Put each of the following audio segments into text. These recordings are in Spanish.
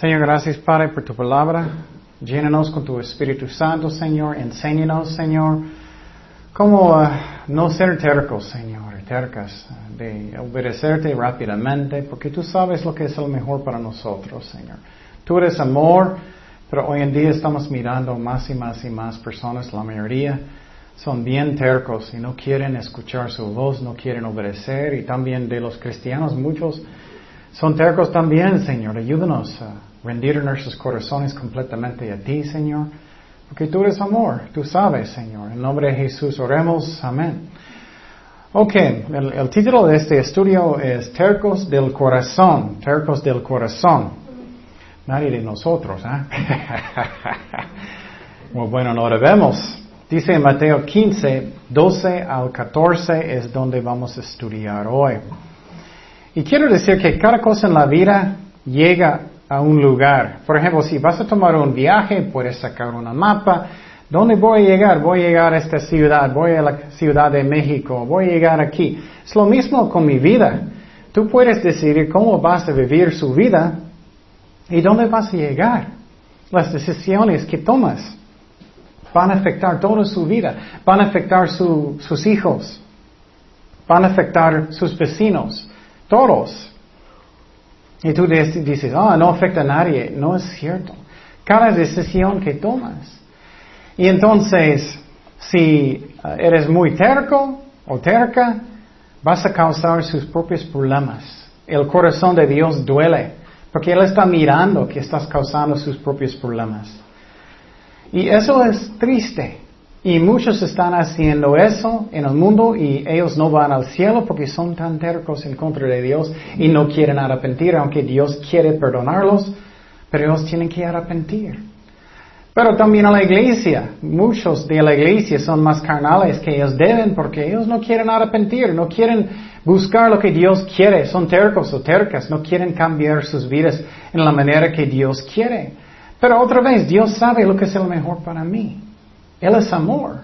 Señor, gracias Padre por tu palabra. Llénanos con tu Espíritu Santo, Señor. Enséñanos, Señor, cómo uh, no ser tercos, Señor, tercas, uh, de obedecerte rápidamente, porque tú sabes lo que es lo mejor para nosotros, Señor. Tú eres amor, pero hoy en día estamos mirando más y más y más personas, la mayoría son bien tercos y no quieren escuchar su voz, no quieren obedecer, y también de los cristianos muchos son tercos también, Señor. Ayúdanos a rendir nuestros corazones completamente a ti, Señor. Porque tú eres amor, tú sabes, Señor. En nombre de Jesús oremos. Amén. Ok, el, título de este estudio es Tercos del Corazón. Tercos del Corazón. Nadie de nosotros, ¿eh? bueno, no debemos. Dice Mateo 15, 12 al 14 es donde vamos a estudiar hoy. Y quiero decir que cada cosa en la vida llega a un lugar. Por ejemplo, si vas a tomar un viaje, puedes sacar una mapa. ¿Dónde voy a llegar? Voy a llegar a esta ciudad, voy a la ciudad de México, voy a llegar aquí. Es lo mismo con mi vida. Tú puedes decidir cómo vas a vivir su vida y dónde vas a llegar. Las decisiones que tomas van a afectar toda su vida, van a afectar sus hijos, van a afectar sus vecinos, todos. Y tú dices, ah, no afecta a nadie. No es cierto. Cada decisión que tomas. Y entonces, si uh, eres muy terco o terca, vas a causar sus propios problemas. El corazón de Dios duele, porque Él está mirando que estás causando sus propios problemas. Y eso es triste. Y muchos están haciendo eso en el mundo y ellos no van al cielo porque son tan tercos en contra de Dios y no quieren arrepentir, aunque Dios quiere perdonarlos, pero ellos tienen que arrepentir. Pero también a la iglesia, muchos de la iglesia son más carnales que ellos deben porque ellos no quieren arrepentir, no quieren buscar lo que Dios quiere, son tercos o tercas, no quieren cambiar sus vidas en la manera que Dios quiere. Pero otra vez, Dios sabe lo que es lo mejor para mí. Él es amor.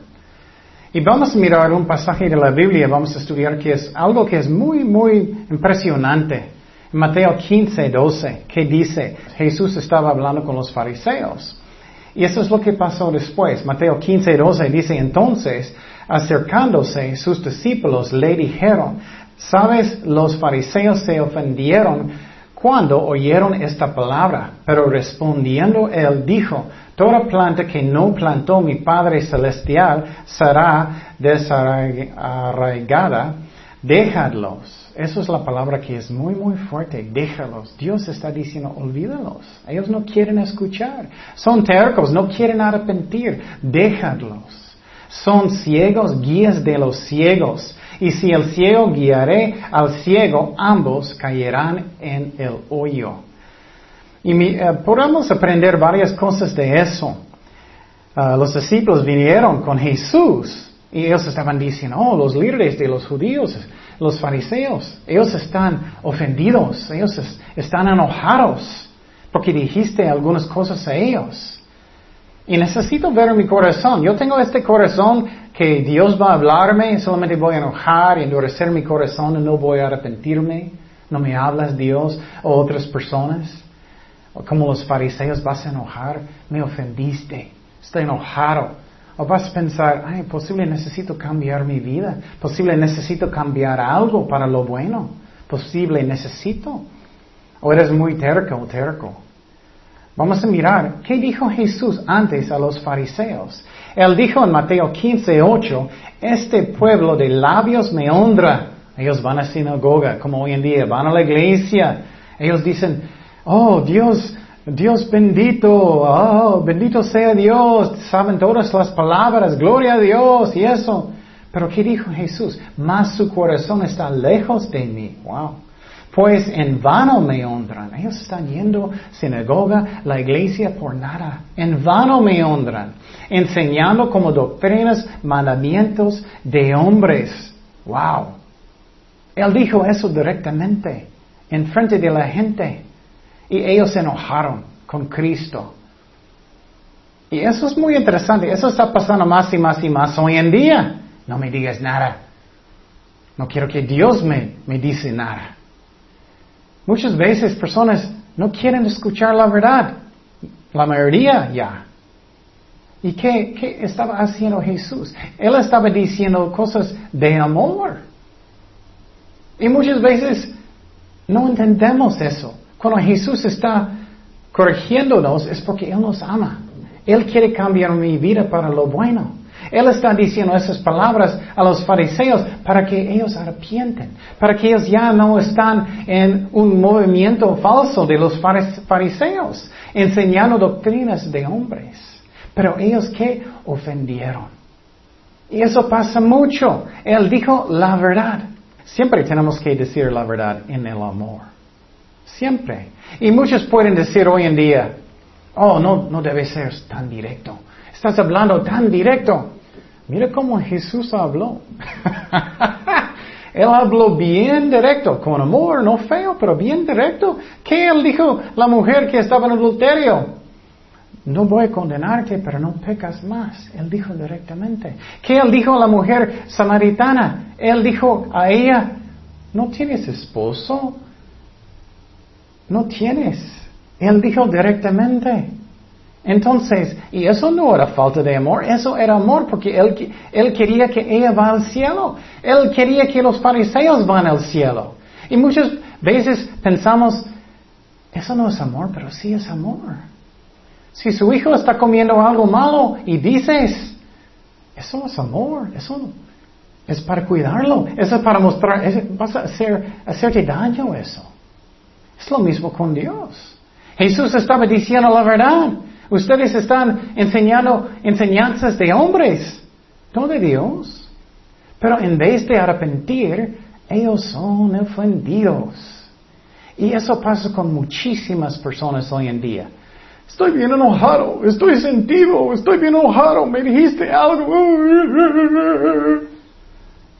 Y vamos a mirar un pasaje de la Biblia, vamos a estudiar que es algo que es muy, muy impresionante. Mateo 15, 12, que dice, Jesús estaba hablando con los fariseos. Y eso es lo que pasó después. Mateo 15, 12 dice, entonces, acercándose, sus discípulos le dijeron, sabes, los fariseos se ofendieron cuando oyeron esta palabra, pero respondiendo él dijo, Toda planta que no plantó mi Padre Celestial será desarraigada. Déjadlos. Esa es la palabra que es muy, muy fuerte. Déjalos. Dios está diciendo, olvídalos. Ellos no quieren escuchar. Son tercos, no quieren arrepentir. Déjadlos. Son ciegos, guías de los ciegos. Y si el ciego guiaré al ciego, ambos caerán en el hoyo. Y eh, podemos aprender varias cosas de eso. Ah, los discípulos vinieron con Jesús y ellos estaban diciendo, oh, los líderes de los judíos, los fariseos, ellos están ofendidos, ellos están enojados porque dijiste algunas cosas a ellos. Y necesito ver mi corazón. Yo tengo este corazón que Dios va a hablarme, solamente voy a enojar y endurecer mi corazón y no voy a arrepentirme. No me hablas Dios o otras personas como los fariseos vas a enojar, me ofendiste, estoy enojado. O vas a pensar, ay, posible necesito cambiar mi vida, posible necesito cambiar algo para lo bueno, posible necesito. O eres muy terco o terco. Vamos a mirar, ¿qué dijo Jesús antes a los fariseos? Él dijo en Mateo 15, 8, este pueblo de labios me honra. Ellos van a sinagoga, como hoy en día, van a la iglesia. Ellos dicen, oh Dios, Dios bendito, oh, bendito sea Dios, saben todas las palabras, gloria a Dios y eso. Pero ¿qué dijo Jesús? Más su corazón está lejos de mí. Wow. Pues en vano me honran. Ellos están yendo sinagoga, la iglesia por nada. En vano me honran. Enseñando como doctrinas mandamientos de hombres. Wow. Él dijo eso directamente, en frente de la gente. Y ellos se enojaron con Cristo. Y eso es muy interesante. Eso está pasando más y más y más hoy en día. No me digas nada. No quiero que Dios me, me dice nada. Muchas veces personas No quieren escuchar la verdad. La mayoría ya. ¿Y qué, qué estaba haciendo Jesús? Él estaba diciendo cosas de amor. Y muchas veces no entendemos eso. Cuando Jesús está corrigiéndonos es porque Él nos ama. Él quiere cambiar mi vida para lo bueno. Él está diciendo esas palabras a los fariseos para que ellos arrepienten, para que ellos ya no están en un movimiento falso de los fariseos, enseñando doctrinas de hombres. Pero ellos que ofendieron. Y eso pasa mucho. Él dijo la verdad. Siempre tenemos que decir la verdad en el amor. Siempre. Y muchos pueden decir hoy en día, oh, no, no debe ser tan directo. Estás hablando tan directo. Mira cómo Jesús habló. él habló bien directo, con amor, no feo, pero bien directo. ¿Qué él dijo la mujer que estaba en adulterio? No voy a condenarte, pero no pecas más. Él dijo directamente. ¿Qué él dijo a la mujer samaritana? Él dijo a ella, no tienes esposo. No tienes. Él dijo directamente. Entonces, y eso no era falta de amor, eso era amor porque él, él quería que ella va al cielo. Él quería que los fariseos van al cielo. Y muchas veces pensamos, eso no es amor, pero sí es amor. Si su hijo está comiendo algo malo y dices, eso es amor, eso es para cuidarlo, eso es para mostrar, vas a hacer, hacerte daño eso. Es lo mismo con Dios. Jesús estaba diciendo la verdad. Ustedes están enseñando enseñanzas de hombres, no de Dios. Pero en vez de arrepentir, ellos son ofendidos. Y eso pasa con muchísimas personas hoy en día. Estoy bien enojado, estoy sentido, estoy bien enojado, me dijiste algo.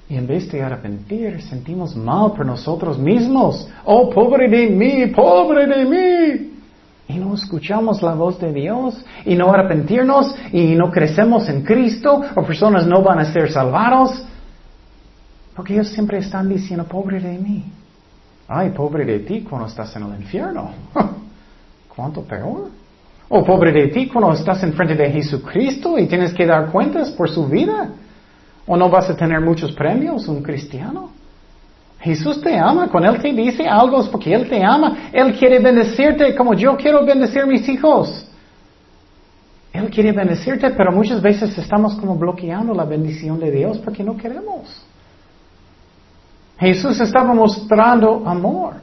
Y en vez de arrepentir, sentimos mal por nosotros mismos. Oh, pobre de mí, pobre de mí y no escuchamos la voz de Dios y no arrepentirnos y no crecemos en Cristo o personas no van a ser salvados. Porque ellos siempre están diciendo, pobre de mí. Ay, pobre de ti cuando estás en el infierno. ¿Cuánto peor? O pobre de ti cuando estás en frente de Jesucristo y tienes que dar cuentas por su vida. O no vas a tener muchos premios, un cristiano. Jesús te ama. Cuando Él te dice algo es porque Él te ama. Él quiere bendecirte como yo quiero bendecir mis hijos. Él quiere bendecirte, pero muchas veces estamos como bloqueando la bendición de Dios porque no queremos. Jesús estaba mostrando amor.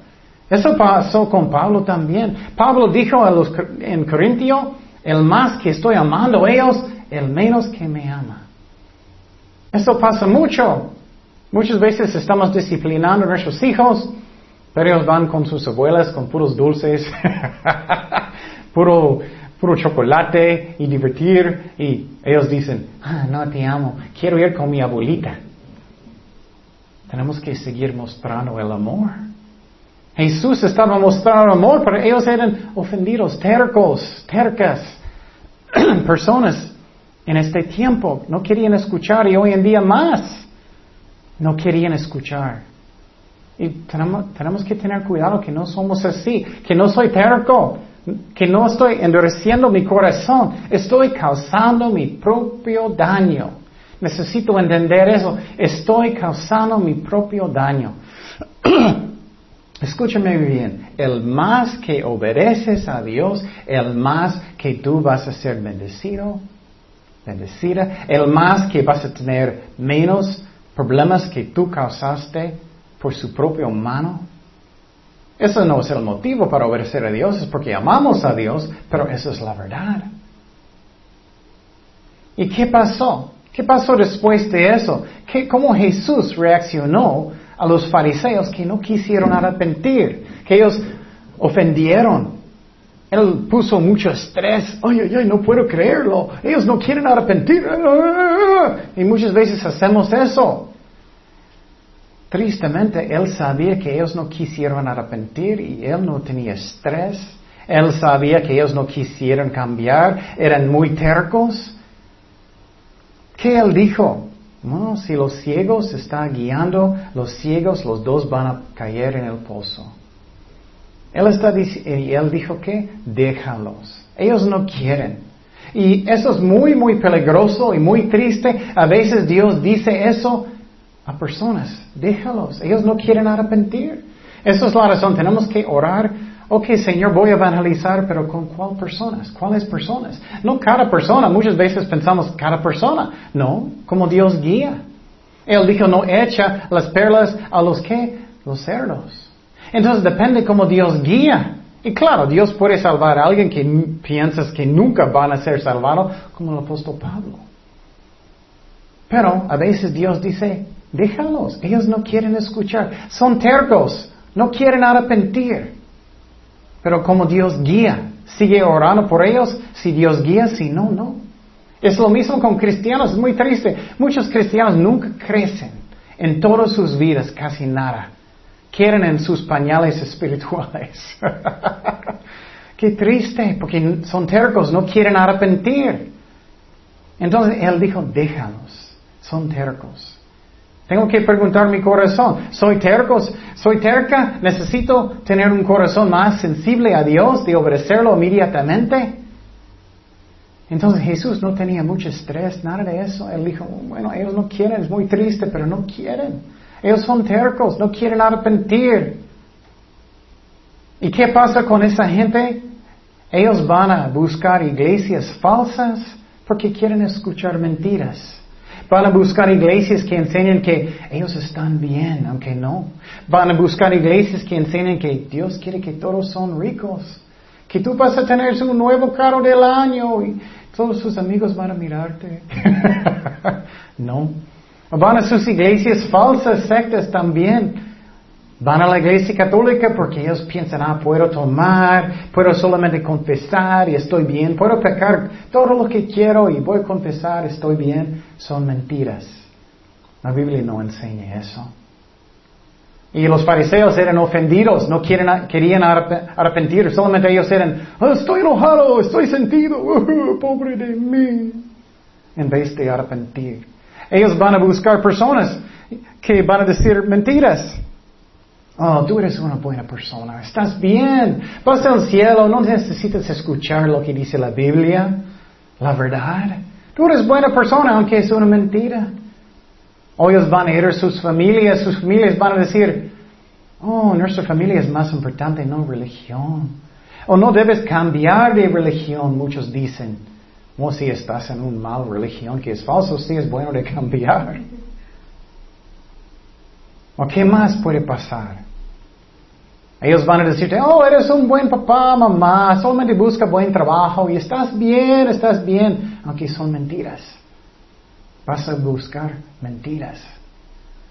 Eso pasó con Pablo también. Pablo dijo a los, en Corintio, el más que estoy amando a ellos, el menos que me ama. Eso pasa mucho. Muchas veces estamos disciplinando a nuestros hijos, pero ellos van con sus abuelas con puros dulces, puro, puro chocolate y divertir, y ellos dicen, ah, no te amo, quiero ir con mi abuelita. Tenemos que seguir mostrando el amor. Jesús estaba mostrando amor, pero ellos eran ofendidos, tercos, tercas, personas en este tiempo. No querían escuchar y hoy en día más. No querían escuchar. Y tenemos, que tener cuidado que no somos así, que no soy terco, que no estoy endureciendo mi corazón, estoy causando mi propio daño. Necesito entender eso, estoy causando mi propio daño. Escúchame bien, el más que obedeces a Dios, el más que tú vas a ser bendecido, bendecida, el más que vas a tener menos problemas que tú causaste por su propia mano. Eso no es el motivo para obedecer a Dios, es porque amamos a Dios, pero eso es la verdad. ¿Y qué pasó? ¿Qué pasó después de eso? ¿Qué, ¿Cómo Jesús reaccionó a los fariseos que no quisieron arrepentir? Que ellos ofendieron. Él puso mucho estrés. Ay, ay, no puedo creerlo. Ellos no quieren arrepentir. Y muchas veces hacemos eso. Tristemente, él sabía que ellos no quisieron arrepentir y él no tenía estrés. Él sabía que ellos no quisieron cambiar, eran muy tercos. ¿Qué él dijo? No, si los ciegos están guiando, los ciegos, los dos van a caer en el pozo. Él está y él dijo que déjalos. Ellos no quieren. Y eso es muy, muy peligroso y muy triste. A veces Dios dice eso a personas. Déjalos. Ellos no quieren arrepentir. Esa es la razón. Tenemos que orar. Ok, Señor, voy a evangelizar, pero ¿con cuál personas? ¿Cuáles personas? No cada persona. Muchas veces pensamos cada persona. No, como Dios guía. Él dijo, no echa las perlas a los que? Los cerdos. Entonces depende cómo Dios guía. Y claro, Dios puede salvar a alguien que piensas que nunca van a ser salvados, como el apóstol Pablo. Pero a veces Dios dice, déjalos, ellos no quieren escuchar, son tercos, no quieren arrepentir. Pero como Dios guía, sigue orando por ellos, si Dios guía, si no, no. Es lo mismo con cristianos, es muy triste. Muchos cristianos nunca crecen en todas sus vidas, casi nada quieren en sus pañales espirituales. Qué triste, porque son tercos, no quieren arrepentir. Entonces él dijo, déjalos, son tercos. Tengo que preguntar mi corazón, ¿soy tercos? ¿Soy terca? ¿Necesito tener un corazón más sensible a Dios, de obedecerlo inmediatamente? Entonces Jesús no tenía mucho estrés, nada de eso. Él dijo, bueno, ellos no quieren, es muy triste, pero no quieren. Ellos son tercos, no quieren arrepentir. ¿Y qué pasa con esa gente? Ellos van a buscar iglesias falsas porque quieren escuchar mentiras. Van a buscar iglesias que enseñan que ellos están bien, aunque no. Van a buscar iglesias que enseñan que Dios quiere que todos son ricos. Que tú vas a tener un nuevo carro del año y todos sus amigos van a mirarte. no. Van a sus iglesias falsas, sectas también. Van a la iglesia católica porque ellos piensan, ah, puedo tomar, puedo solamente confesar y estoy bien, puedo pecar todo lo que quiero y voy a confesar, estoy bien. Son mentiras. La Biblia no enseña eso. Y los fariseos eran ofendidos, no quieren, querían arrepentir, solamente ellos eran, oh, estoy enojado, estoy sentido, pobre de mí, en vez de arrepentir. Ellos van a buscar personas que van a decir mentiras. Oh, tú eres una buena persona, estás bien, vas al cielo, no necesitas escuchar lo que dice la Biblia, la verdad. Tú eres buena persona, aunque es una mentira. O ellos van a ir a sus familias, sus familias van a decir, oh, nuestra familia es más importante, no religión. O no debes cambiar de religión, muchos dicen. O si estás en un mal religión que es falso, sí es bueno de cambiar. ¿O qué más puede pasar? Ellos van a decirte, oh, eres un buen papá, mamá, solamente busca buen trabajo y estás bien, estás bien, aunque son mentiras. Vas a buscar mentiras.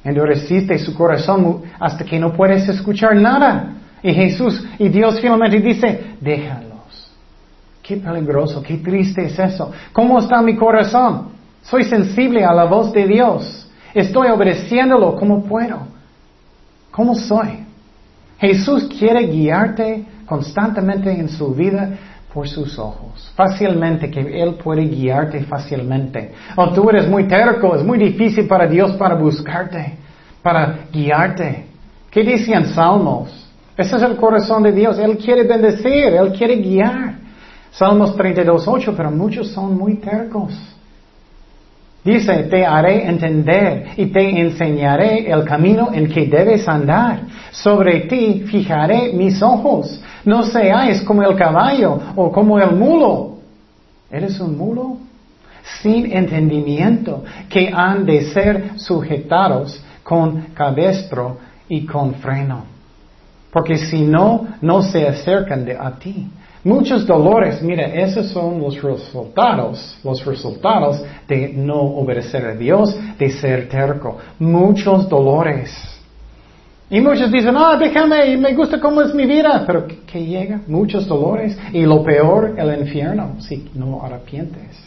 Endureciste su corazón hasta que no puedes escuchar nada. Y Jesús y Dios finalmente dice, déjalo. Qué peligroso, qué triste es eso. ¿Cómo está mi corazón? Soy sensible a la voz de Dios. Estoy obedeciéndolo como puedo. ¿Cómo soy? Jesús quiere guiarte constantemente en su vida por sus ojos. Fácilmente, que Él puede guiarte fácilmente. O tú eres muy terco, es muy difícil para Dios para buscarte, para guiarte. ¿Qué dicen Salmos? Ese es el corazón de Dios. Él quiere bendecir, Él quiere guiar. Salmos 32.8, pero muchos son muy tercos. Dice, te haré entender y te enseñaré el camino en que debes andar. Sobre ti fijaré mis ojos. No seáis como el caballo o como el mulo. ¿Eres un mulo? Sin entendimiento, que han de ser sujetados con cabestro y con freno. Porque si no, no se acercan de a ti. Muchos dolores, mira, esos son los resultados, los resultados de no obedecer a Dios, de ser terco. Muchos dolores. Y muchos dicen, ah, déjame, me gusta cómo es mi vida, pero que llega, muchos dolores. Y lo peor, el infierno, si no arrepientes.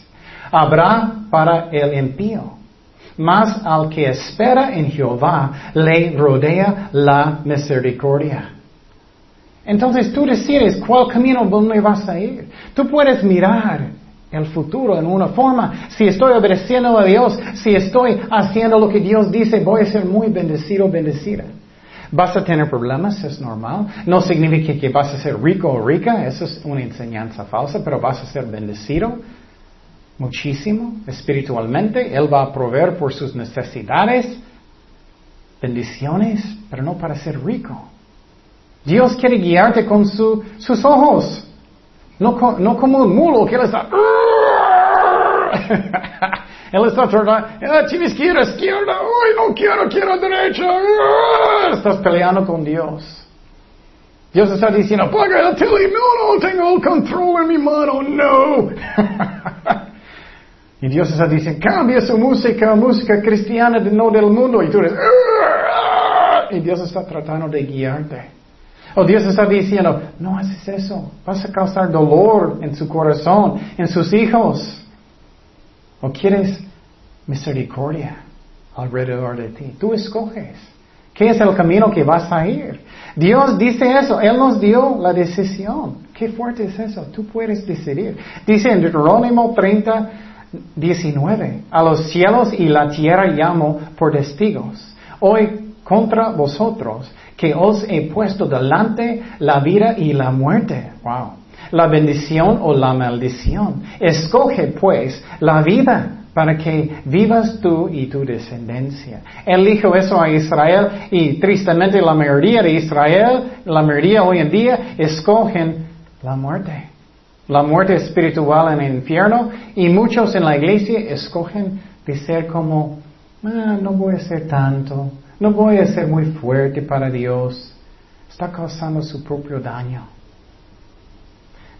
Habrá para el impío. Mas al que espera en Jehová le rodea la misericordia. Entonces tú decides cuál camino donde vas a ir. Tú puedes mirar el futuro en una forma. Si estoy obedeciendo a Dios, si estoy haciendo lo que Dios dice, voy a ser muy bendecido, bendecida. ¿Vas a tener problemas? Es normal. No significa que vas a ser rico o rica, eso es una enseñanza falsa, pero vas a ser bendecido muchísimo espiritualmente. Él va a proveer por sus necesidades, bendiciones, pero no para ser rico. Dios quiere guiarte con sus ojos, no, no como un mulo que él está... Él está tratando, ah, izquierda, izquierda, uy, no quiero, quiero derecha. Ah, estás peleando con Dios. Dios está diciendo, apaga el tele, no, no, tengo el control en mi mano, no. y Dios está diciendo, cambia su música, música cristiana, no del mundo. Y tú eres, ah", y Dios está tratando de guiarte. O Dios está diciendo, no haces eso, vas a causar dolor en su corazón, en sus hijos. ¿O quieres misericordia alrededor de ti? Tú escoges. ¿Qué es el camino que vas a ir? Dios dice eso. Él nos dio la decisión. Qué fuerte es eso. Tú puedes decidir. Dice en Deuterónimo 30, 19. A los cielos y la tierra llamo por testigos. Hoy contra vosotros que os he puesto delante la vida y la muerte. Wow la bendición o la maldición. Escoge pues la vida para que vivas tú y tu descendencia. Él dijo eso a Israel y tristemente la mayoría de Israel, la mayoría hoy en día, escogen la muerte. La muerte espiritual en el infierno y muchos en la iglesia escogen de ser como, ah, no voy a ser tanto, no voy a ser muy fuerte para Dios. Está causando su propio daño.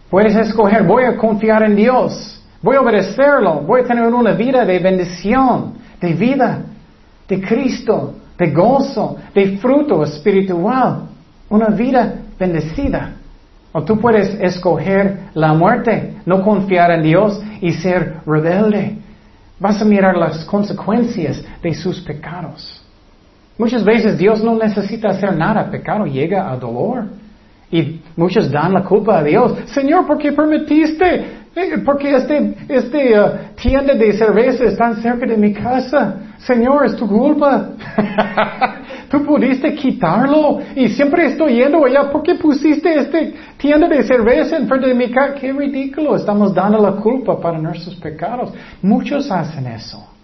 Puedes escoger, voy a confiar en Dios, voy a obedecerlo, voy a tener una vida de bendición, de vida, de Cristo, de gozo, de fruto espiritual, una vida bendecida. O tú puedes escoger la muerte, no confiar en Dios y ser rebelde. Vas a mirar las consecuencias de sus pecados. Muchas veces Dios no necesita hacer nada, pecado llega a dolor. Y muchos dan la culpa a Dios. Señor, ¿por qué permitiste? Eh, porque este, este uh, tienda de cerveza está cerca de mi casa. Señor, es tu culpa. Tú pudiste quitarlo y siempre estoy yendo allá. ¿Por qué pusiste este tienda de cerveza enfrente de mi casa? Qué ridículo. Estamos dando la culpa para nuestros pecados. Muchos hacen eso.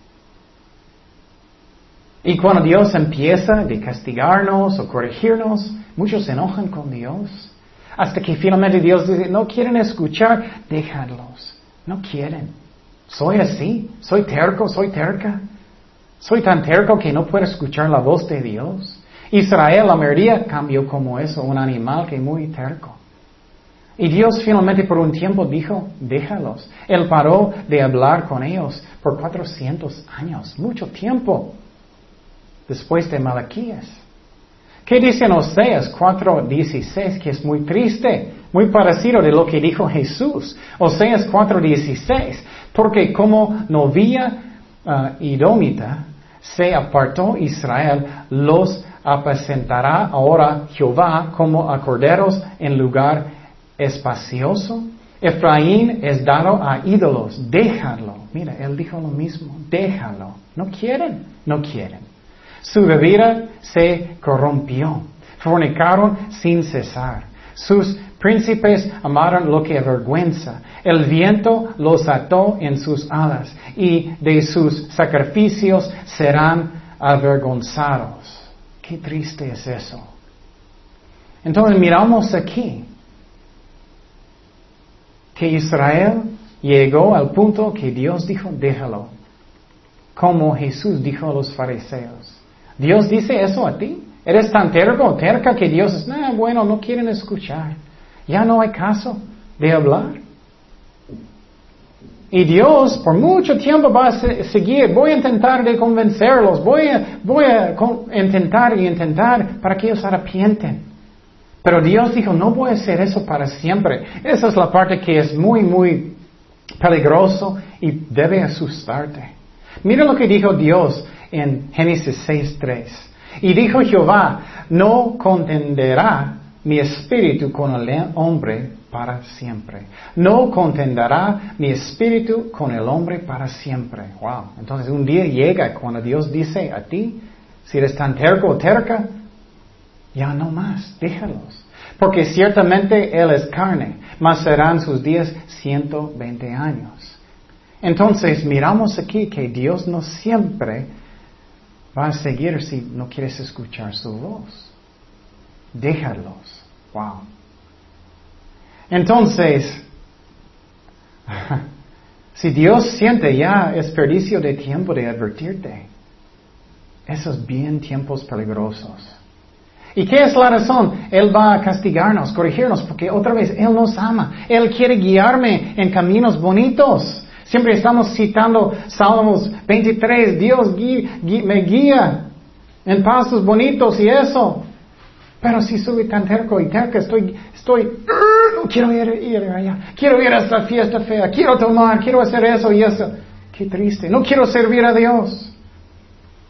Y cuando Dios empieza a castigarnos o corregirnos, muchos se enojan con Dios. Hasta que finalmente Dios dice, no quieren escuchar, déjalos. No quieren. Soy así, soy terco, soy terca. Soy tan terco que no puedo escuchar la voz de Dios. Israel, la mayoría, cambió como eso, un animal que muy terco. Y Dios finalmente por un tiempo dijo, déjalos. Él paró de hablar con ellos por 400 años, mucho tiempo después de Malaquías. ¿Qué dice en Oseas 4.16? Que es muy triste, muy parecido de lo que dijo Jesús. Oseas 4.16. Porque como novia uh, idómita se apartó Israel, los apacentará ahora Jehová como a corderos en lugar espacioso. Efraín es dado a ídolos, déjalo. Mira, él dijo lo mismo, déjalo. No quieren, no quieren. Su bebida se corrompió. Fornicaron sin cesar. Sus príncipes amaron lo que avergüenza. El viento los ató en sus alas y de sus sacrificios serán avergonzados. Qué triste es eso. Entonces miramos aquí que Israel llegó al punto que Dios dijo, déjalo, como Jesús dijo a los fariseos. Dios dice eso a ti. Eres tan terco o terca que Dios es, nah, bueno, no quieren escuchar. Ya no hay caso de hablar. Y Dios por mucho tiempo va a seguir, voy a intentar de convencerlos, voy a, voy a intentar y intentar para que ellos arrepienten. Pero Dios dijo, no voy a hacer eso para siempre. Esa es la parte que es muy, muy peligroso y debe asustarte. Mira lo que dijo Dios en Génesis 6.3. Y dijo Jehová, no contenderá mi espíritu con el hombre para siempre. No contenderá mi espíritu con el hombre para siempre. Wow. Entonces un día llega cuando Dios dice a ti, si eres tan terco o terca, Ya no más, déjalos. Porque ciertamente Él es carne, mas serán sus días 120 años. Entonces miramos aquí que Dios no siempre va a seguir si no quieres escuchar su voz. Déjalos. Wow. Entonces, si Dios siente ya desperdicio de tiempo de advertirte, esos bien tiempos peligrosos. ¿Y qué es la razón? Él va a castigarnos, corregirnos, porque otra vez Él nos ama. Él quiere guiarme en caminos bonitos. Siempre estamos citando Salmos 23, Dios me guía en pasos bonitos y eso. Pero si soy tan terco y terca, estoy, estoy, no quiero ir, ir allá, quiero ir a esta fiesta fea, quiero tomar, quiero hacer eso y eso. Qué triste, no quiero servir a Dios.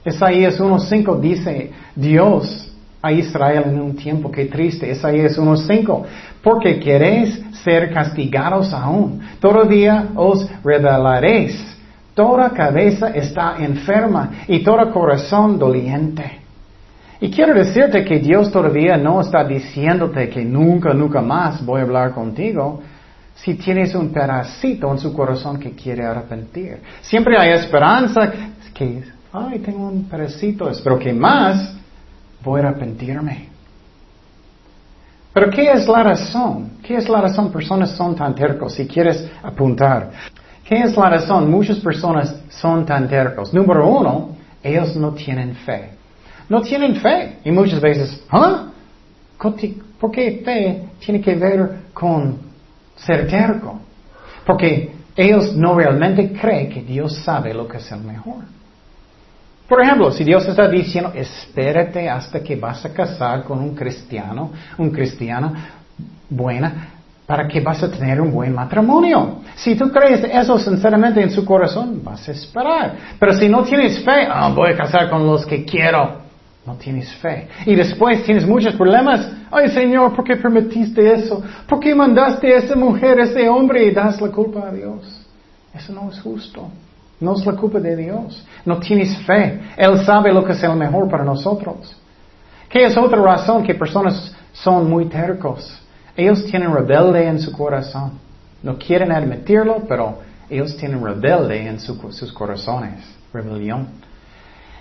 Isaías 1.5 dice, Dios a Israel en un tiempo, qué triste. Isaías 1.5, porque queréis ser castigados aún. Todavía os rebelaréis. Toda cabeza está enferma y todo corazón doliente. Y quiero decirte que Dios todavía no está diciéndote que nunca, nunca más voy a hablar contigo si tienes un pedacito en su corazón que quiere arrepentir. Siempre hay esperanza que, ay, tengo un pedacito, espero que más voy a arrepentirme. Pero ¿qué es la razón? ¿Qué es la razón? Personas son tan tercos, si quieres apuntar. ¿Qué es la razón? Muchas personas son tan tercos. Número uno, ellos no tienen fe. No tienen fe. Y muchas veces, ¿ah? ¿Por qué fe tiene que ver con ser terco? Porque ellos no realmente creen que Dios sabe lo que es el mejor. Por ejemplo, si Dios está diciendo, espérate hasta que vas a casar con un cristiano, un cristiano buena, para que vas a tener un buen matrimonio. Si tú crees eso sinceramente en su corazón, vas a esperar. Pero si no tienes fe, ah, voy a casar con los que quiero. No tienes fe. Y después tienes muchos problemas. Ay Señor, ¿por qué permitiste eso? ¿Por qué mandaste a esa mujer, a ese hombre y das la culpa a Dios? Eso no es justo. No es la culpa de Dios. No tienes fe. Él sabe lo que es el mejor para nosotros. ¿Qué es otra razón que personas son muy tercos? Ellos tienen rebelde en su corazón. No quieren admitirlo, pero ellos tienen rebelde en sus corazones. Rebelión.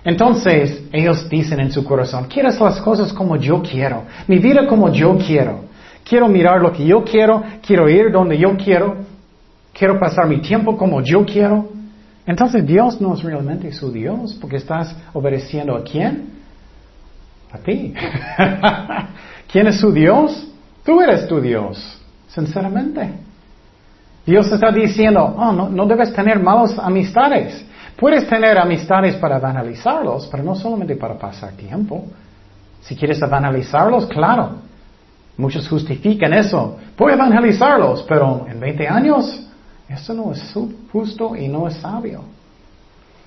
Entonces ellos dicen en su corazón, quieres las cosas como yo quiero, mi vida como yo quiero. Quiero mirar lo que yo quiero, quiero ir donde yo quiero, quiero pasar mi tiempo como yo quiero. Entonces Dios no es realmente su Dios porque estás obedeciendo a quién? A ti. ¿Quién es su Dios? Tú eres tu Dios, sinceramente. Dios está diciendo, oh, no, no debes tener malas amistades. Puedes tener amistades para banalizarlos, pero no solamente para pasar tiempo. Si quieres banalizarlos, claro. Muchos justifican eso. Puedo evangelizarlos, pero en 20 años, eso no es justo y no es sabio.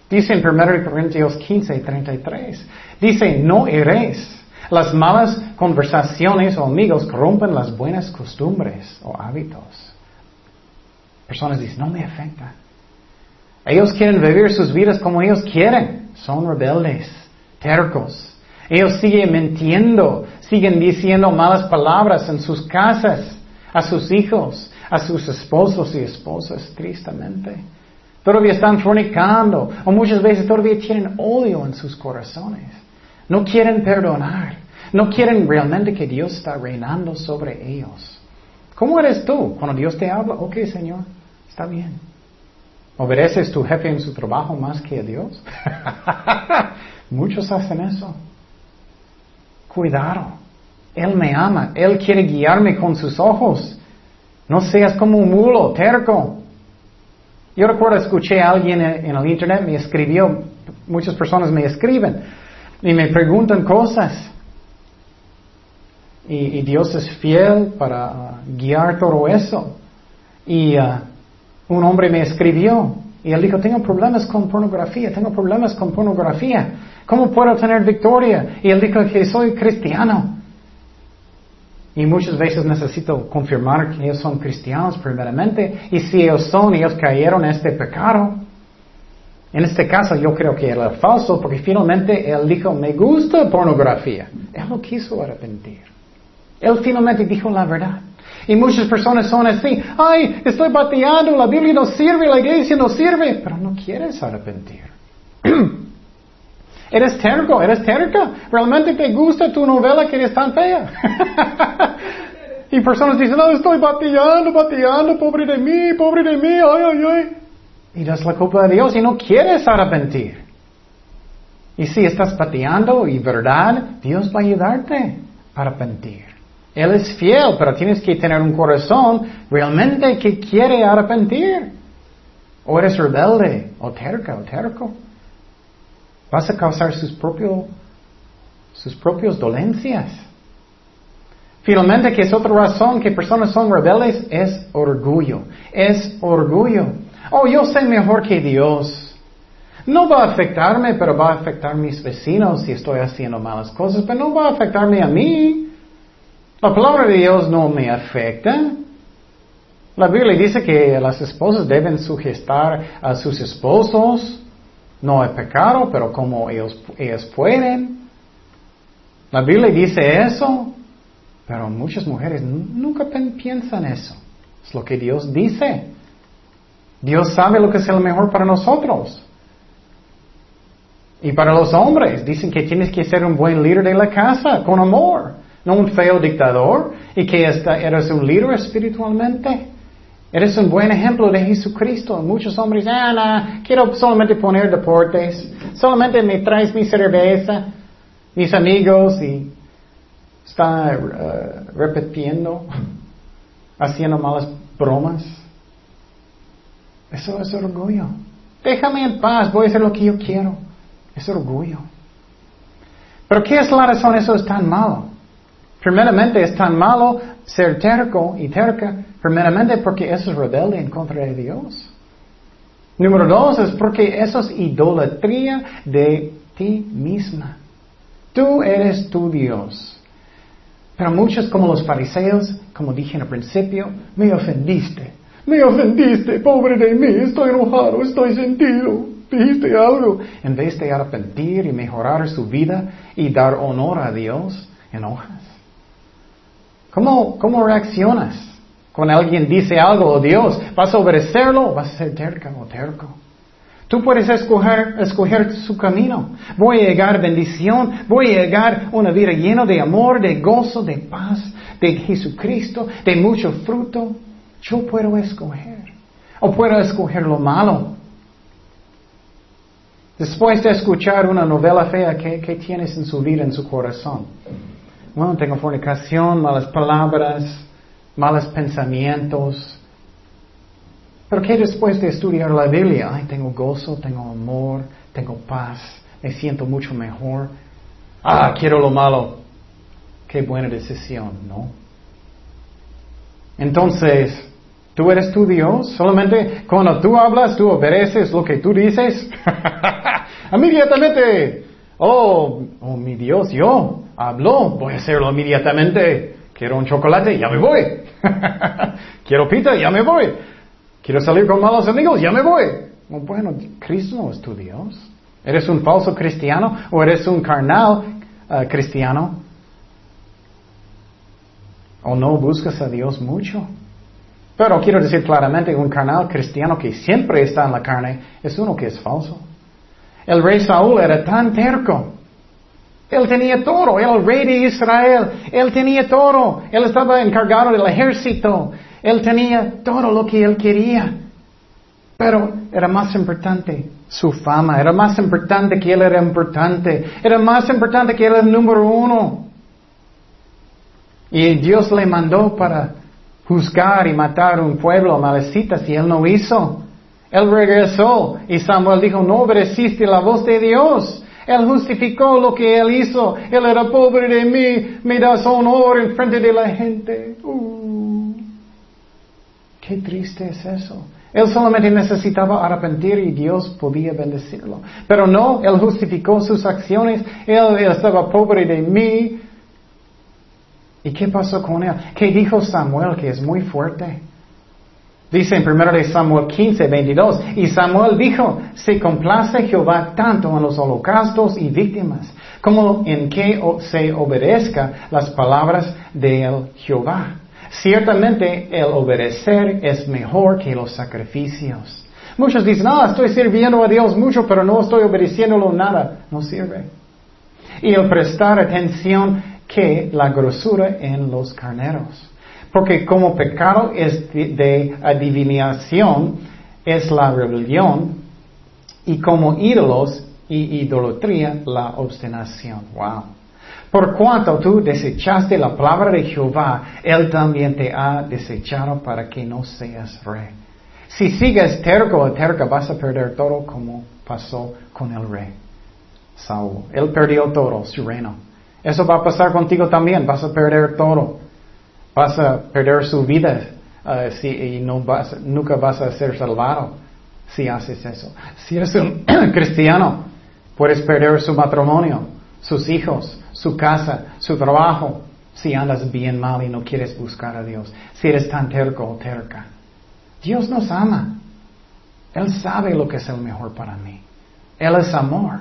Dice en 1 Corintios 15, 33, dice, no eres. Las malas conversaciones o amigos corrompen las buenas costumbres o hábitos. Personas dicen, no me afecta. Ellos quieren vivir sus vidas como ellos quieren. Son rebeldes, tercos. Ellos siguen mintiendo, siguen diciendo malas palabras en sus casas, a sus hijos, a sus esposos y esposas, tristemente. Todavía están fornicando, o muchas veces todavía tienen odio en sus corazones. No quieren perdonar. No quieren realmente que Dios está reinando sobre ellos. ¿Cómo eres tú cuando Dios te habla? Ok, Señor, está bien. ¿Obedeces tu jefe en su trabajo más que a Dios? Muchos hacen eso. Cuidado. Él me ama. Él quiere guiarme con sus ojos. No seas como un mulo, terco. Yo recuerdo, escuché a alguien en, el internet, me escribió, muchas personas me escriben y me preguntan cosas. Y, Dios es fiel para uh, guiar todo eso. Y uh, un hombre me escribió y él dijo, tengo problemas con pornografía, tengo problemas con pornografía. ¿Cómo puedo tener victoria? Y él dijo que soy cristiano. Y muchas veces necesito confirmar que ellos son cristianos primeramente. Y si ellos son, ellos cayeron en este pecado. En este caso yo creo que era falso porque finalmente él dijo, me gusta pornografía. Él no quiso arrepentir. Él finalmente dijo la verdad. Y muchas personas son así, ay, estoy bateando, la Biblia no sirve, la iglesia no sirve, pero no quieres arrepentir. eres terco, eres terca. Realmente te gusta tu novela que es tan fea. y personas dicen, no, estoy bateando, bateando, pobre de mí, pobre de mí, ay, ay, ay. Y das la culpa de Dios y no quieres arrepentir. Y si estás pateando y verdad, Dios va a ayudarte a arrepentir. Él es fiel, pero tienes que tener un corazón realmente que quiere arrepentir. O eres rebelde, o terca, o terco. Vas a causar sus propios, sus propias dolencias. Finalmente, que es otra razón que personas son rebeldes, es orgullo. Es orgullo. Oh, yo sé mejor que Dios. No va a afectarme, pero va a afectar a mis vecinos si estoy haciendo malas cosas, pero no va a afectarme a mí. La palabra de Dios no me afecta. La Biblia dice que las esposas deben sujetar a sus esposos. No hay pecado, pero como ellos, ellas pueden. La Biblia dice eso, pero muchas mujeres nunca piensan eso. Es lo que Dios dice. Dios sabe lo que es lo mejor para nosotros. Y para los hombres, dicen que tienes que ser un buen líder de la casa, con amor no un feo dictador, y que eres un líder espiritualmente. Eres un buen ejemplo de Jesucristo. Muchos hombres, ah, no, quiero solamente poner deportes, solamente me traes mi cerveza, mis amigos, y está uh, repitiendo, haciendo malas bromas. Eso es orgullo. Déjame en paz, voy a hacer lo que yo quiero. Es orgullo. Pero ¿qué es la razón? Eso es tan malo. Primeramente es tan malo ser terco y terca, primeramente porque eso es rebelde en contra de Dios. Número dos es porque eso es idolatría de ti misma. Tú eres tu Dios. Pero muchos como los fariseos, como dije al principio, me ofendiste. Me ofendiste, pobre de mí, estoy enojado, estoy sentido. Dijiste algo. En vez de arrepentir y mejorar su vida y dar honor a Dios, enojas. ¿Cómo, ¿Cómo reaccionas? Cuando alguien dice algo, oh Dios, ¿vas a obedecerlo vas a ser terca o terco? Tú puedes escoger, escoger su camino. Voy a llegar bendición, voy a llegar una vida llena de amor, de gozo, de paz, de Jesucristo, de mucho fruto. Yo puedo escoger. O puedo escoger lo malo. Después de escuchar una novela fea, ¿qué, qué tienes en su vida, en su corazón? bueno, tengo fornicación, malas palabras, malos pensamientos. Pero ¿qué después de estudiar la Biblia? Ay, tengo gozo, tengo amor, tengo paz, me siento mucho mejor. Ah, quiero lo malo. Qué buena decisión, ¿no? Entonces, ¿tú eres tu Dios? Solamente cuando tú hablas, tú obedeces lo que tú dices. Inmediatamente, oh, oh, mi Dios, yo habló, voy a hacerlo inmediatamente. Quiero un chocolate, ya me voy. Quiero pizza, ya me voy. Quiero salir con malos amigos, ya me voy. Bueno, Cristo no es tu Dios. ¿Eres un falso cristiano o eres un carnal uh, cristiano? ¿O no buscas a Dios mucho? Pero quiero decir claramente, un carnal cristiano que siempre está en la carne es uno que es falso. El rey Saúl era tan terco él tenía todo, el rey de Israel, él tenía todo, él estaba encargado del ejército, él tenía todo lo que él quería. Pero era más importante su fama, era más importante que él era importante, era más importante que él era el número uno. Y Dios le mandó para juzgar y matar un pueblo malecita si él no hizo. Él regresó y Samuel dijo, no obedeciste la voz de Dios. Él justificó lo que él hizo. Él era pobre de mí, me das honor en frente de la gente. Uh. Qué triste es eso. Él solamente necesitaba arrepentir y Dios podía bendecirlo. Pero no, él justificó sus acciones. Él, él estaba pobre de mí. ¿Y qué pasó con él? ¿Qué dijo Samuel que es muy fuerte? Dice en 1 Samuel 15, 22, y Samuel dijo, se complace Jehová tanto en los holocaustos y víctimas, como en que se obedezca las palabras de Jehová. Ciertamente el obedecer es mejor que los sacrificios. Muchos dicen, no, estoy sirviendo a Dios mucho, pero no estoy obedeciéndolo nada. No sirve. Y el prestar atención que la grosura en los carneros. Porque como pecado es de adivinación, es la rebelión, y como ídolos y idolatría, la obstinación. Wow. Por cuanto tú desechaste la palabra de Jehová, Él también te ha desechado para que no seas rey. Si sigues terco o terca, vas a perder todo como pasó con el rey Saúl. Él perdió todo, su reino. Eso va a pasar contigo también, vas a perder todo. Vas a perder su vida uh, si, y no vas, nunca vas a ser salvado si haces eso. Si eres un cristiano, puedes perder su matrimonio, sus hijos, su casa, su trabajo, si andas bien mal y no quieres buscar a Dios. Si eres tan terco o terca. Dios nos ama. Él sabe lo que es el mejor para mí. Él es amor.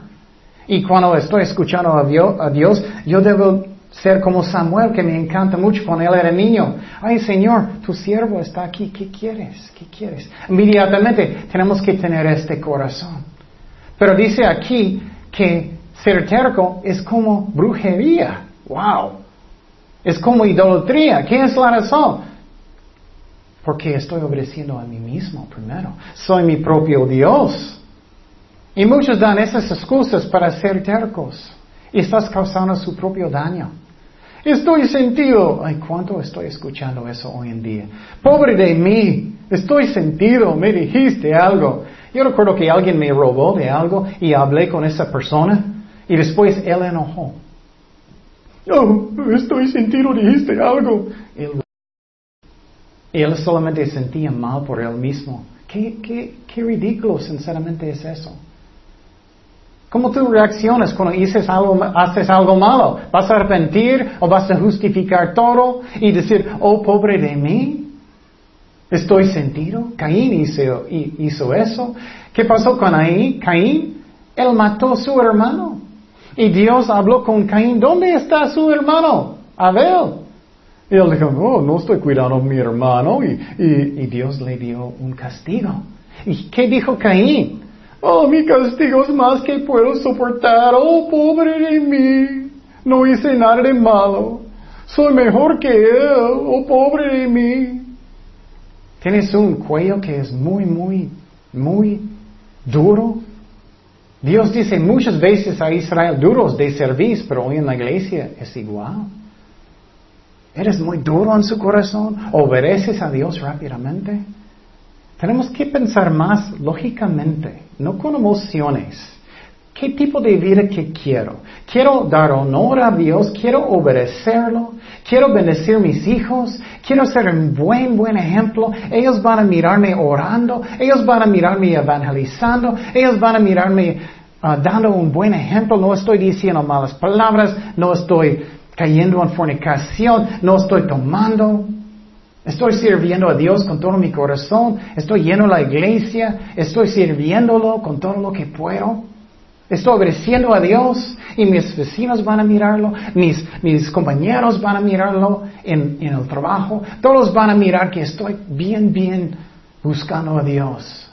Y cuando estoy escuchando a Dios, yo debo ser como Samuel, que me encanta mucho cuando él era niño. Ay Señor, tu siervo está aquí, ¿qué quieres? ¿Qué quieres? Inmediatamente tenemos que tener este corazón. Pero dice aquí que ser terco es como brujería. ¡Wow! Es como idolatría. ¿Qué es la razón? Porque estoy obedeciendo a mí mismo primero. Soy mi propio Dios. Y muchos dan esas excusas para ser tercos. Y estás causando su propio daño. Estoy sentido. Ay, ¿cuánto estoy escuchando eso hoy en día? Pobre de mí. Estoy sentido. Me dijiste algo. Yo recuerdo que alguien me robó de algo y hablé con esa persona y después él enojó. No, estoy sentido, dijiste algo. Y él solamente sentía mal por él mismo. ¿Qué, qué, qué ridículo, sinceramente, es eso? ¿Cómo tú reaccionas cuando haces algo, haces algo malo? ¿Vas a arrepentir o vas a justificar todo y decir, oh, pobre de mí? ¿Estoy sentido? Caín hizo, hizo eso. ¿Qué pasó con Caín? Caín, él mató a su hermano. Y Dios habló con Caín, ¿dónde está su hermano? Abel. Y él dijo, oh, no estoy cuidando a mi hermano. Y, y, Dios le dio un castigo. ¿Y qué dijo Caín? Oh, mi castigo es más que puedo soportar. Oh, pobre de mí. No hice nada de malo. Soy mejor que él. Oh, pobre de mí. Tienes un cuello que es muy, muy, muy duro. Dios dice muchas veces a Israel duros de servir, pero hoy en la iglesia es igual. ¿Eres muy duro en su corazón? ¿Obedeces a Dios rápidamente? Tenemos que pensar más lógicamente, no con emociones. ¿Qué tipo de vida que quiero? ¿Quiero dar honor a Dios? ¿Quiero obedecerlo? ¿Quiero bendecir mis hijos? ¿Quiero ser un buen, buen ejemplo? Ellos van a mirarme orando, ellos van a mirarme evangelizando, ellos van a mirarme ah, dando un buen ejemplo. No estoy diciendo malas palabras, no estoy cayendo en fornicación, no estoy tomando. Estoy sirviendo a Dios con todo mi corazón, estoy lleno de la iglesia, estoy sirviéndolo con todo lo que puedo. Estoy obedeciendo a Dios y mis vecinos van a mirarlo, mis, mis compañeros van a mirarlo en, en, el trabajo, todos van a mirar que estoy bien, bien buscando a Dios,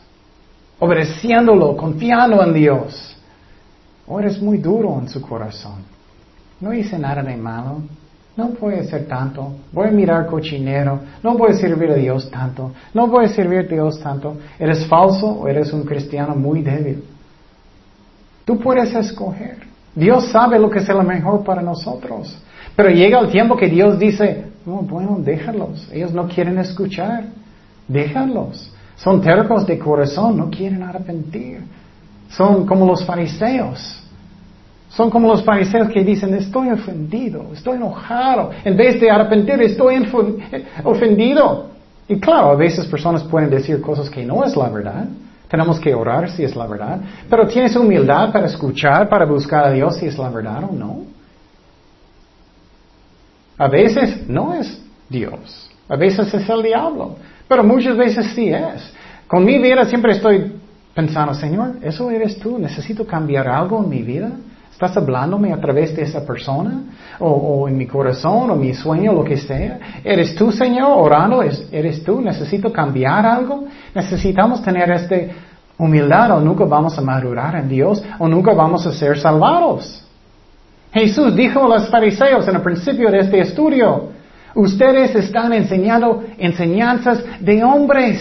obedeciéndolo, confiando en Dios. O eres muy duro en su corazón. No hice nada de malo. No voy a hacer tanto. Voy a mirar cochinero. No voy servir a Dios tanto. No voy servir a Dios tanto. ¿Eres falso o eres un cristiano muy débil? Tú puedes escoger. Dios sabe lo que es lo mejor para nosotros. Pero llega el tiempo que Dios dice, bueno, déjalos. Ellos no quieren escuchar. Déjalos. Son tercos de corazón, no quieren arrepentir. Son como los fariseos. Son como los fariseos que dicen, estoy ofendido, estoy enojado. En vez de arrepentir, estoy ofendido. Y claro, a veces personas pueden decir cosas que no es la verdad. Tenemos que orar si es la verdad. Pero tienes humildad para escuchar, para buscar a Dios si es la verdad o no. A veces no es Dios. A veces es el diablo. Pero muchas veces sí es. Con mi vida siempre estoy pensando, Señor, ¿eso eres tú? ¿Necesito cambiar algo en mi vida? ¿Estás hablándome a través de esa persona? O, en mi corazón, o mi sueño, lo que sea. ¿Eres tú, Señor, orando? ¿Eres tú? ¿Necesito cambiar algo? Necesitamos tener esta humildad o nunca vamos a madurar en Dios o nunca vamos a ser salvados. Jesús dijo a los fariseos en el principio de este estudio, ustedes están enseñando enseñanzas de hombres.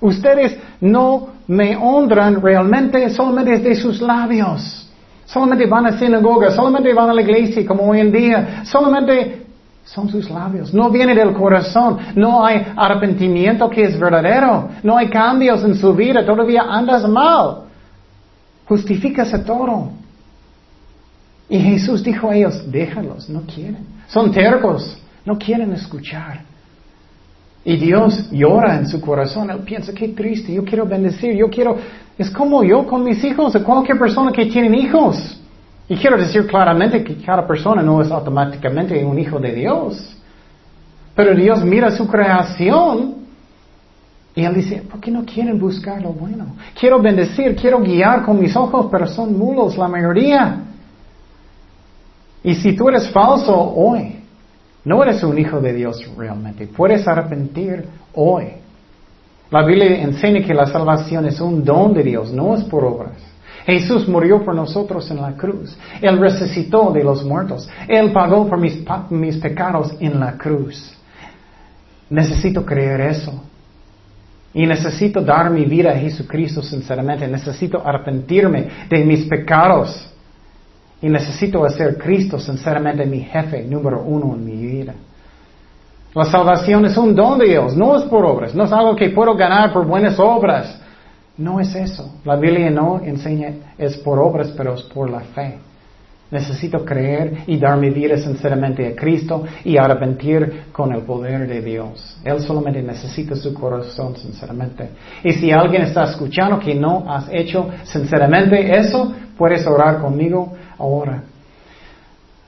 Ustedes no me honran realmente solamente de sus labios. Solamente van a sinagoga, solamente van a la iglesia como hoy en día, solamente son sus labios, no viene del corazón, no hay arrepentimiento que es verdadero, no hay cambios en su vida, todavía andas mal, justifícase todo. Y Jesús dijo a ellos, déjalos, no quieren, son tercos, no quieren escuchar. Y Dios llora en su corazón, Él piensa, qué triste, yo quiero bendecir, yo quiero es como yo con mis hijos, o cualquier persona que tiene hijos. Y quiero decir claramente que cada persona no es automáticamente un hijo de Dios. Pero Dios mira su creación y Él dice, ¿por qué no quieren buscar lo bueno? Quiero bendecir, quiero guiar con mis ojos, pero son mulos la mayoría. Y si tú eres falso hoy, no eres un hijo de Dios realmente, puedes arrepentir hoy. La Biblia enseña que la salvación es un don de Dios, no es por obras. Jesús murió por nosotros en la cruz. Él resucitó de los muertos. Él pagó por mis, mis pecados en la cruz. Necesito creer eso. Y necesito dar mi vida a Jesucristo sinceramente. Necesito arrepentirme de mis pecados. Y necesito hacer Cristo sinceramente mi jefe número uno en mi vida. La salvación es un don de Dios, no es por obras, no es algo que puedo ganar por buenas obras. No es eso. La Biblia no enseña es por obras, pero es por la fe. Necesito creer y dar mi vida sinceramente a Cristo y arrepentir con el poder de Dios. Él solamente necesita su corazón sinceramente. Y si alguien está escuchando que no has hecho sinceramente eso, puedes orar conmigo ahora.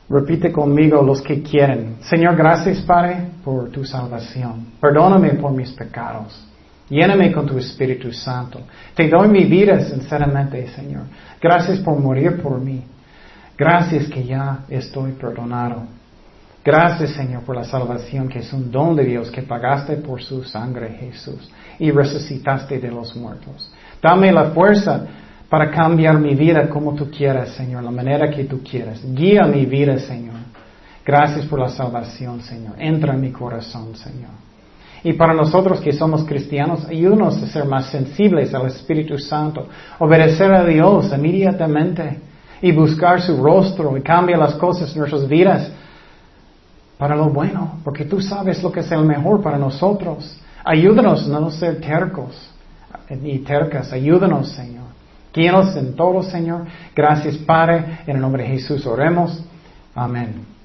Repite conmigo los que quieren. Señor, gracias Padre por tu salvación. Perdóname por mis pecados. Lléname con tu Espíritu Santo. Te doy mi vida sinceramente, Señor. Gracias por morir por mí. Gracias que ya estoy perdonado. Gracias, Señor, por la salvación que es un don de Dios que pagaste por su sangre, Jesús, y resucitaste de los muertos. Dame la fuerza para cambiar mi vida como tú quieras, Señor, la manera que tú quieras. Guía mi vida, Señor. Gracias por la salvación, Señor. Entra en mi corazón, Señor. Y para nosotros que somos cristianos, ayúdanos a ser más sensibles al Espíritu Santo, obedecer a Dios inmediatamente y buscar su rostro y cambiar las cosas en nuestras vidas para lo bueno, porque tú sabes lo que es el mejor para nosotros. Ayúdanos a no ser tercos ni tercas, ayúdanos, Señor. Guíanos en todo, Señor. Gracias, Padre. En el nombre de Jesús oremos. Amén.